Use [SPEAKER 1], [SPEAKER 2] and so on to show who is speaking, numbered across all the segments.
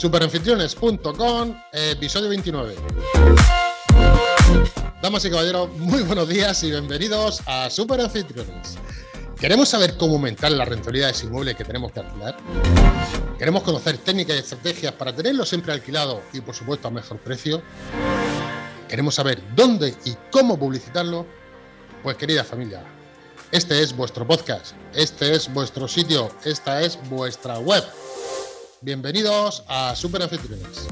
[SPEAKER 1] Superanfitriones.com, episodio 29. Damas y caballeros, muy buenos días y bienvenidos a Superanfitriones. ¿Queremos saber cómo aumentar la rentabilidad de ese inmueble que tenemos que alquilar? ¿Queremos conocer técnicas y estrategias para tenerlo siempre alquilado y, por supuesto, a mejor precio? ¿Queremos saber dónde y cómo publicitarlo? Pues, querida familia, este es vuestro podcast, este es vuestro sitio, esta es vuestra web. Bienvenidos a Super Anfitriones.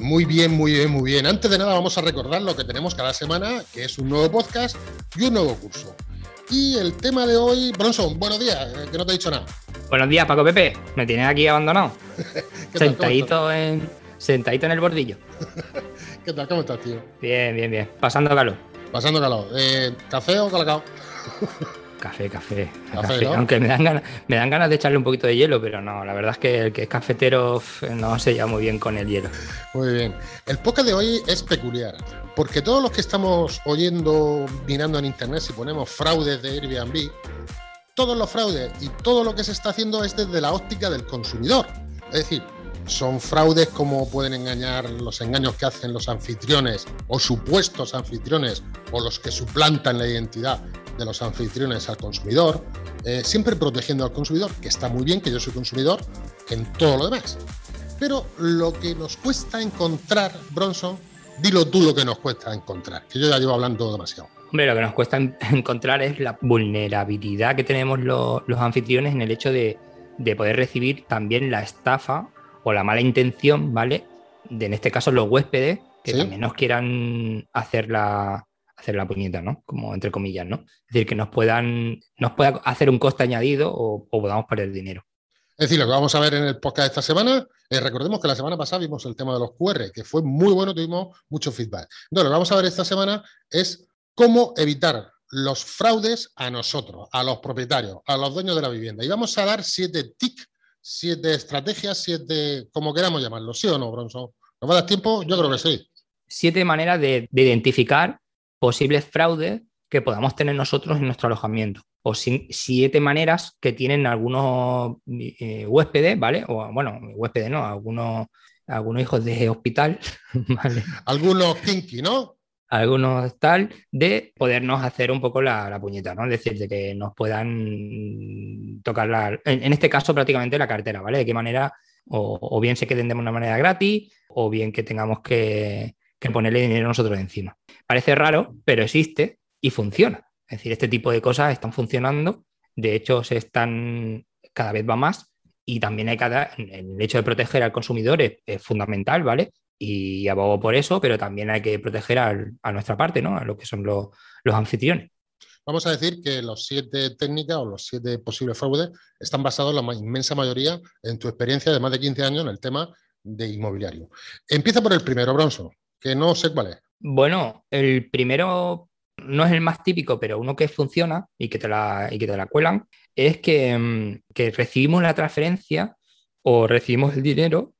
[SPEAKER 1] Muy bien, muy bien, muy bien. Antes de nada vamos a recordar lo que tenemos cada semana, que es un nuevo podcast y un nuevo curso. Y el tema de hoy, Bronson, buenos días, eh, que no te he dicho nada.
[SPEAKER 2] Buenos días, Paco Pepe. Me tienes aquí abandonado. sentadito, en, sentadito en el bordillo.
[SPEAKER 1] ¿Qué tal? ¿Cómo estás, tío?
[SPEAKER 2] Bien, bien, bien. Pasando calor.
[SPEAKER 1] Pasando calor. Eh, ¿Café o calacao?
[SPEAKER 2] Café, café. Aunque me dan, ganas, me dan ganas de echarle un poquito de hielo, pero no, la verdad es que el que es cafetero no se lleva muy bien con el hielo.
[SPEAKER 1] Muy bien. El podcast de hoy es peculiar, porque todos los que estamos oyendo, mirando en internet, si ponemos fraudes de Airbnb, todos los fraudes y todo lo que se está haciendo es desde la óptica del consumidor. Es decir, son fraudes como pueden engañar los engaños que hacen los anfitriones o supuestos anfitriones o los que suplantan la identidad de los anfitriones al consumidor, eh, siempre protegiendo al consumidor, que está muy bien que yo soy consumidor en todo lo demás. Pero lo que nos cuesta encontrar, Bronson, dilo tú lo que nos cuesta encontrar, que yo ya llevo hablando demasiado.
[SPEAKER 2] Hombre, lo que nos cuesta encontrar es la vulnerabilidad que tenemos los, anfitriones en el hecho de, poder recibir también la estafa o la mala intención, ¿vale? De en este caso los huéspedes que también nos quieran hacer la, hacer la puñeta, ¿no? Como entre comillas, ¿no? Es decir, que nos puedan, nos pueda hacer un coste añadido o, podamos perder dinero.
[SPEAKER 1] Es decir, lo que vamos a ver en el podcast de esta semana, eh, recordemos que la semana pasada vimos el tema de los QR, que fue muy bueno, tuvimos mucho feedback. Entonces, lo que vamos a ver esta semana es cómo evitar los fraudes a nosotros, a los propietarios, a los dueños de la vivienda. Y vamos a dar siete Siete estrategias, siete, como queramos llamarlo, ¿sí o no, Bronson? ¿Nos va a dar tiempo? Yo creo que sí.
[SPEAKER 2] Siete maneras de identificar posibles fraudes que podamos tener nosotros en nuestro alojamiento. O siete maneras que tienen algunos eh, huéspedes, ¿vale? O bueno, huéspedes no, algunos, algunos hijos de hospital, ¿vale?
[SPEAKER 1] Algunos kinky, ¿no?
[SPEAKER 2] Algunos tal, de podernos hacer un poco la, puñeta, ¿no? Es decir, de que nos puedan tocar la, en, este caso prácticamente la cartera, ¿vale? De qué manera, o, bien se queden de una manera gratis, o bien que tengamos que, que ponerle dinero nosotros encima. Parece raro, pero existe y funciona. Es decir, este tipo de cosas están funcionando, de hecho se están, cada vez va más y también hay cada, el hecho de proteger al consumidor es, fundamental, ¿vale? Y abogo por eso, pero también hay que proteger a nuestra parte, ¿no? A lo que son los, los anfitriones.
[SPEAKER 1] Vamos a decir que los siete técnicas o los siete posibles fraudes están basados la inmensa mayoría en tu experiencia de más de 15 años en el tema de inmobiliario. Empieza por el primero, Bronson que no sé cuál es.
[SPEAKER 2] Bueno, el primero no es el más típico, pero uno que funciona y que te la, y que te la cuelan, es que, mm, que recibimos la transferencia o recibimos el dinero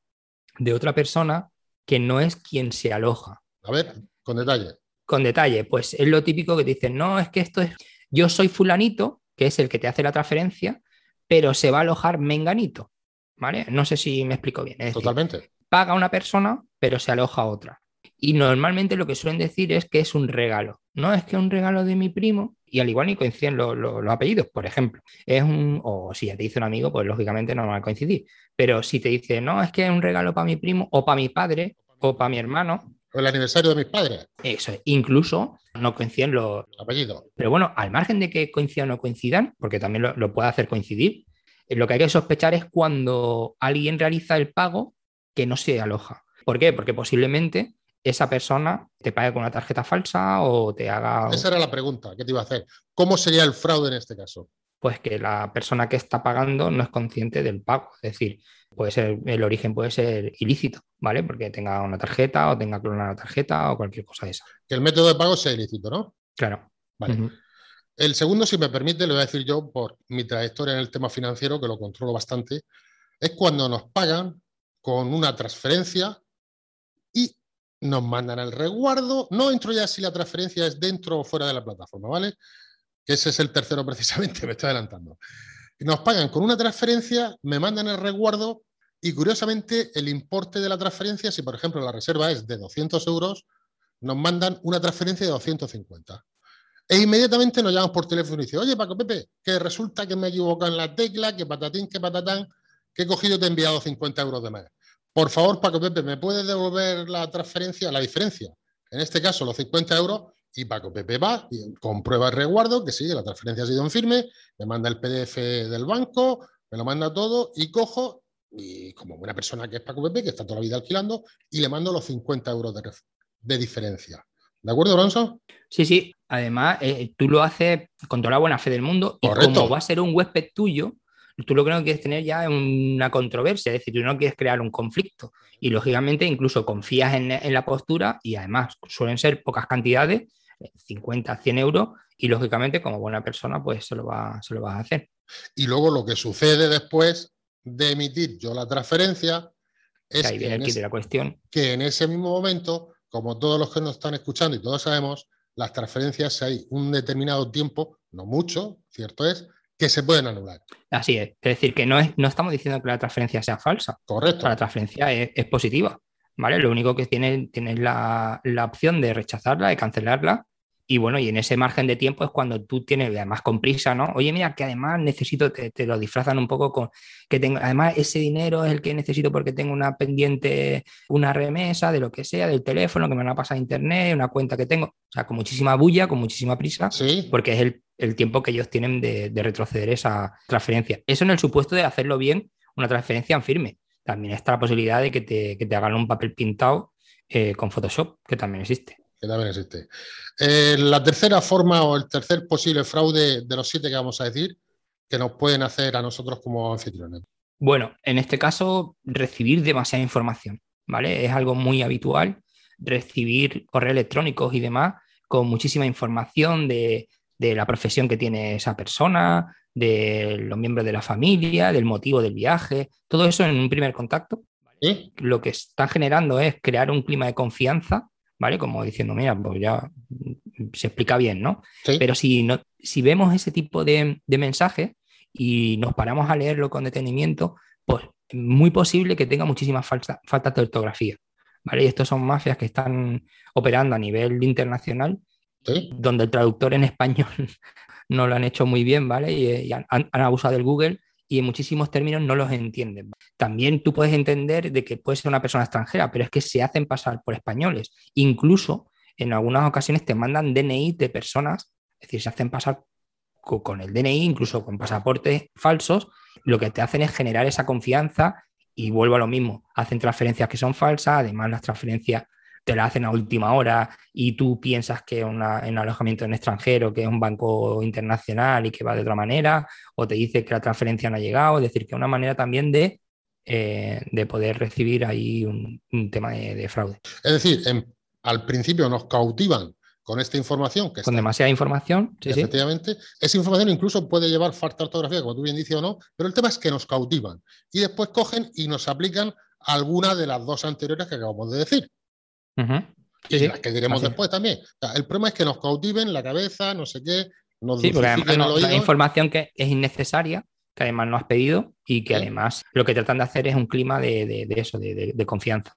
[SPEAKER 2] de otra persona que no es quien se aloja.
[SPEAKER 1] A ver, con detalle.
[SPEAKER 2] Con detalle, pues es lo típico que te dicen, no, es que esto es, yo soy fulanito, que es el que te hace la transferencia, pero se va a alojar menganito, ¿vale? No sé si me explico bien.
[SPEAKER 1] Totalmente.
[SPEAKER 2] Paga una persona, pero se aloja otra. Y normalmente lo que suelen decir es que es un regalo. No es que un regalo de mi primo, y al igual ni coinciden los, apellidos, por ejemplo. Es un, o si ya te dice un amigo, pues lógicamente no va a coincidir. Pero si te dice, no, es que es un regalo para mi primo, o para mi padre, o para mi hermano.
[SPEAKER 1] O el aniversario de mis padres.
[SPEAKER 2] Eso, incluso no coinciden los
[SPEAKER 1] apellidos.
[SPEAKER 2] Pero bueno, al margen de que coincidan o no coincidan, porque también lo, lo puede hacer coincidir, eh, lo que hay que sospechar es cuando alguien realiza el pago que no se aloja. ¿Por qué? Porque posiblemente esa persona te pague con una tarjeta falsa o te haga...
[SPEAKER 1] Esa era la pregunta que te iba a hacer. ¿Cómo sería el fraude en este caso?
[SPEAKER 2] Pues que la persona que está pagando no es consciente del pago. Es decir, puede ser, el origen puede ser ilícito, ¿vale? Porque tenga una tarjeta o tenga clonada la tarjeta o cualquier cosa de esa.
[SPEAKER 1] Que el método de pago sea ilícito, ¿no?
[SPEAKER 2] Claro.
[SPEAKER 1] Vale. El segundo, si me permite, le voy a decir yo por mi trayectoria en el tema financiero, que lo controlo bastante, es cuando nos pagan con una transferencia nos mandan el resguardo. No entro ya si la transferencia es dentro o fuera de la plataforma, ¿vale? Que ese es el tercero precisamente, me estoy adelantando. nos pagan con una transferencia, me mandan el resguardo y curiosamente el importe de la transferencia, si por ejemplo la reserva es de 200 euros, nos mandan una transferencia de 250. E inmediatamente nos llaman por teléfono y dicen, oye Paco Pepe, que resulta que me he equivocado en la tecla, que patatín, que patatán, que he cogido te he enviado 50 euros de más. Por favor, Paco Pepe, ¿me puedes devolver la transferencia, la diferencia? En este caso, los 50 euros, y Paco Pepe va y comprueba el resguardo, que sí, la transferencia ha sido en firme, me manda el PDF del banco, me lo manda todo y cojo, y como buena persona que es Paco Pepe, que está toda la vida alquilando, y le mando los 50 euros de, diferencia. ¿De acuerdo, Alonso?
[SPEAKER 2] Sí, sí. Además, eh, tú lo haces con toda la buena fe del mundo y como va a ser un huésped tuyo, tú lo que no quieres tener ya es una controversia, es decir, tú no quieres crear un conflicto. Y lógicamente incluso confías en, en la postura y además suelen ser pocas cantidades 50, 100 euros y lógicamente como buena persona pues se lo, va, se lo vas a hacer.
[SPEAKER 1] Y luego lo que sucede después de emitir yo la transferencia es
[SPEAKER 2] que, en ese, la cuestión.
[SPEAKER 1] que en ese mismo momento, como todos los que nos están escuchando y todos sabemos, las transferencias hay un determinado tiempo, no mucho, cierto es, que se pueden anular.
[SPEAKER 2] Así es. Es decir, que no, es, no estamos diciendo que la transferencia sea falsa.
[SPEAKER 1] Correcto.
[SPEAKER 2] La transferencia es, es positiva. ¿Vale? Lo único que tienes, tienes la, la, opción de rechazarla, de cancelarla y bueno, y en ese margen de tiempo es cuando tú tienes, además con prisa, ¿no? Oye, mira, que además necesito, te, lo disfrazan un poco con que tengo, además ese dinero es el que necesito porque tengo una pendiente, una remesa de lo que sea, del teléfono que me van a pasar a internet, una cuenta que tengo, o sea, con muchísima bulla, con muchísima prisa,
[SPEAKER 1] ¿Sí?
[SPEAKER 2] porque es el, tiempo que ellos tienen de, retroceder esa transferencia. Eso en el supuesto de hacerlo bien, una transferencia en firme. También está la posibilidad de que te, que te hagan un papel pintado eh, con Photoshop, que también existe
[SPEAKER 1] que también existe. Eh, la tercera forma o el tercer posible fraude de los siete que vamos a decir, que nos pueden hacer a nosotros como anfitriones.
[SPEAKER 2] Bueno, en este caso, recibir demasiada información, ¿vale? Es algo muy habitual recibir correos electrónicos y demás con muchísima información de, de la profesión que tiene esa persona, de los miembros de la familia, del motivo del viaje, todo eso en un primer contacto. Lo que está generando es crear un clima de confianza ¿vale? Como diciendo, mira, pues ya se explica bien, ¿no? Pero si, no, si vemos ese tipo de, de mensajes y nos paramos a leerlo con detenimiento, pues muy posible que tenga muchísimas faltas de ortografía, ¿vale? Y estos son mafias que están operando a nivel internacional, donde el traductor en español no lo han hecho muy bien, ¿vale? Y, han, han, abusado del Google y en muchísimos términos no los entienden. También tú puedes entender de que puede ser una persona extranjera, pero es que se hacen pasar por españoles. Incluso en algunas ocasiones te mandan DNI de personas, es decir, se hacen pasar con el DNI, incluso con pasaportes falsos, lo que te hacen es generar esa confianza y vuelvo a lo mismo, hacen transferencias que son falsas, además las transferencias te la hacen a última hora y tú piensas que es un alojamiento en extranjero, que es un banco internacional y que va de otra manera, o te dice que la transferencia no ha llegado, es decir, que es una manera también de, eh, de poder recibir ahí un, tema de, fraude.
[SPEAKER 1] Es decir, al principio nos cautivan con esta información. Que
[SPEAKER 2] con demasiada información.
[SPEAKER 1] Sí, efectivamente. Esa información incluso puede llevar falta de ortografía, como tú bien dices o no, pero el tema es que nos cautivan y después cogen y nos aplican alguna de las dos anteriores que acabamos de decir. Y las que diremos después también. el problema es que nos cautiven la cabeza, no sé qué, nos
[SPEAKER 2] sí, porque además información que es innecesaria, que además no has pedido y que además lo que tratan de hacer es un clima de, eso, de, confianza.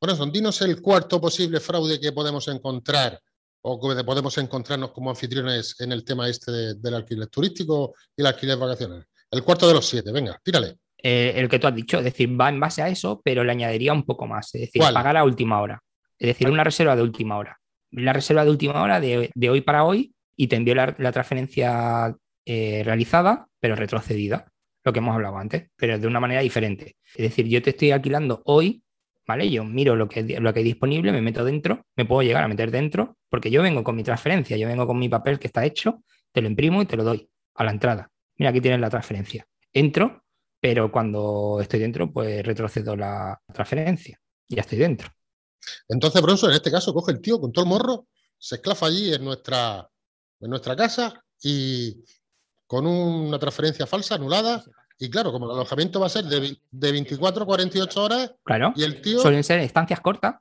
[SPEAKER 1] Bueno, son, dinos el cuarto posible fraude que podemos encontrar o que podemos encontrarnos como anfitriones en el tema este del alquiler turístico y el alquiler vacacional. El cuarto de los siete, venga, tírale.
[SPEAKER 2] Eh, el que tú has dicho, es decir, va en base a eso, pero le añadiría un poco más, es decir, pagar a última hora. Es decir, una reserva de última hora. La reserva de última hora de, hoy para hoy y te envío la, transferencia eh, realizada, pero retrocedida, lo que hemos hablado antes, pero de una manera diferente. Es decir, yo te estoy alquilando hoy, ¿vale? Yo miro lo que, lo que hay disponible, me meto dentro, me puedo llegar a meter dentro, porque yo vengo con mi transferencia, yo vengo con mi papel que está hecho, te lo imprimo y te lo doy a la entrada. Mira, aquí tienes la transferencia. Entro, pero cuando estoy dentro, pues retrocedo la transferencia. Ya estoy dentro.
[SPEAKER 1] Entonces Bronson en este caso coge el tío con todo el morro, se esclafa allí en nuestra, en nuestra casa y con una transferencia falsa anulada. Y claro, como el alojamiento va a ser de, de 24 a 48 horas,
[SPEAKER 2] claro,
[SPEAKER 1] y el tío...
[SPEAKER 2] Suelen ser estancias cortas.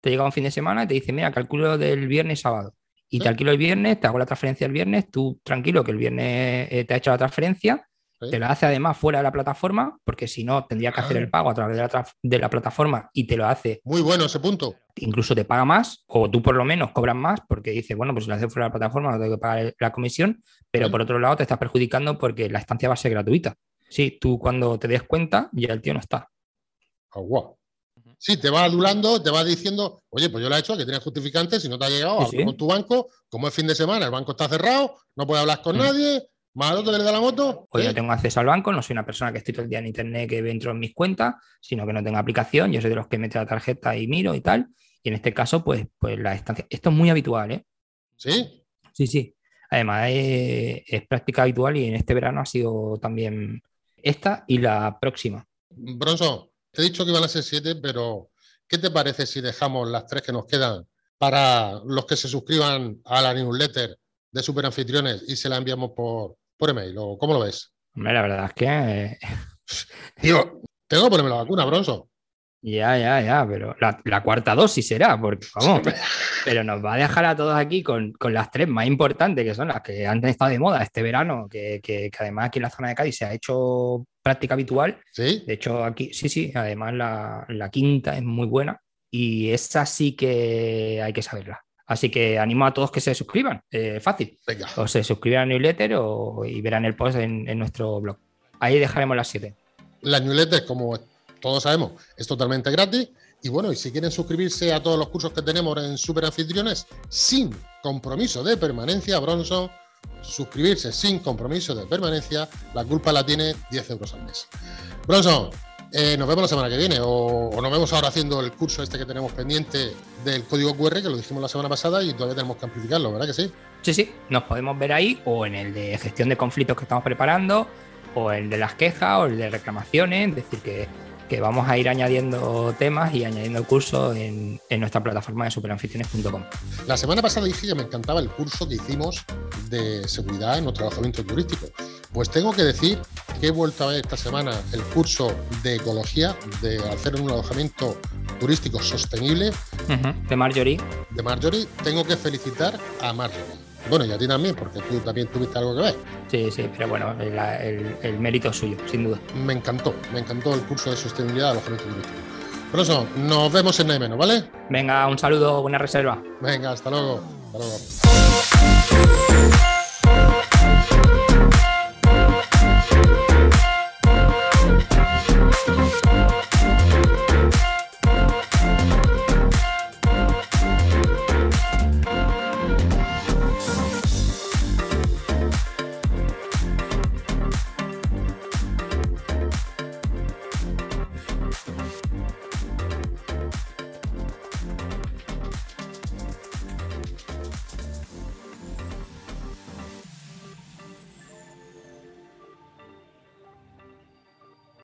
[SPEAKER 2] Te llega un fin de semana y te dice, mira, calculo del viernes y sábado. Y te alquilo el viernes, te hago la transferencia el viernes, tú tranquilo que el viernes eh, te ha hecho la transferencia Te lo hace además fuera de la plataforma, porque si no tendría que hacer el ah. pago a través de la, de la, plataforma y te lo hace.
[SPEAKER 1] Muy bueno ese punto.
[SPEAKER 2] Incluso te paga más, o tú por lo menos cobras más, porque dices, bueno, pues si lo haces fuera de la plataforma no tengo que pagar la comisión, pero por otro lado te estás perjudicando porque la estancia va a ser gratuita. Sí, tú cuando te des cuenta, ya el tío no está.
[SPEAKER 1] Oh, Sí, te va adulando, te va diciendo, oye, pues yo lo he hecho, que tienes justificantes, si no te ha llegado, con tu banco, como es fin de semana, el banco está cerrado, no puedes hablar con mm. nadie, que le da la moto.
[SPEAKER 2] Hoy no tengo acceso al banco, no soy una persona que estoy todo el día en internet que entro en mis cuentas, sino que no tengo aplicación, yo soy de los que mete la tarjeta y miro y tal. Y en este caso, pues, pues la estancia. Esto es muy habitual, ¿eh?
[SPEAKER 1] Sí.
[SPEAKER 2] Sí, sí. Además, es, es práctica habitual y en este verano ha sido también esta y la próxima.
[SPEAKER 1] Bronson, te he dicho que iban a ser siete, pero ¿qué te parece si dejamos las tres que nos quedan para los que se suscriban a la newsletter de Superanfitriones y se la enviamos por, por email? ¿O cómo lo ves?
[SPEAKER 2] Hombre, la verdad es que. Eh,
[SPEAKER 1] Digo, tengo que ponerme la vacuna, Bronson.
[SPEAKER 2] Ya, ya, ya, pero la, cuarta dosis será, porque vamos, pero nos va a dejar a todos aquí con, las tres más importantes, que son las que han estado de moda este verano, que, además aquí en la zona de Cádiz se ha hecho práctica habitual.
[SPEAKER 1] Sí.
[SPEAKER 2] De hecho, aquí, sí, sí, además la, quinta es muy buena y esa sí que hay que saberla. Así que animo a todos que se suscriban, eh, fácil.
[SPEAKER 1] Venga.
[SPEAKER 2] O se suscriban a newsletter o, y verán el post en, en nuestro blog. Ahí dejaremos las siete.
[SPEAKER 1] Las newsletters, como todos sabemos, es totalmente gratis. Y bueno, y si quieren suscribirse a todos los cursos que tenemos en Super Anfitriones sin compromiso de permanencia, Bronson, suscribirse sin compromiso de permanencia, la culpa la tiene 10 euros al mes. Bronson, eh, nos vemos la semana que viene o, nos vemos ahora haciendo el curso este que tenemos pendiente del código QR, que lo dijimos la semana pasada y todavía tenemos que amplificarlo, ¿verdad que sí?
[SPEAKER 2] Sí, sí, nos podemos ver ahí o en el de gestión de conflictos que estamos preparando o el de las quejas o el de reclamaciones, es decir, que que vamos a ir añadiendo temas y añadiendo cursos en, nuestra plataforma de superanfitriones.com.
[SPEAKER 1] La semana pasada dije que me encantaba el curso que hicimos de seguridad en nuestro alojamiento turístico. Pues tengo que decir que he vuelto a ver esta semana el curso de ecología, de hacer un alojamiento turístico sostenible.
[SPEAKER 2] De Marjorie.
[SPEAKER 1] De Marjorie. Tengo que felicitar a Marjorie bueno, y a ti también, porque tú también tuviste algo que ver.
[SPEAKER 2] Sí, sí, pero bueno, el, mérito es suyo, sin duda.
[SPEAKER 1] Me encantó, me encantó el curso de sostenibilidad de alojamiento turístico. Por eso, nos vemos en menos, ¿vale?
[SPEAKER 2] Venga, un saludo, buena reserva.
[SPEAKER 1] Venga, hasta luego. Hasta luego.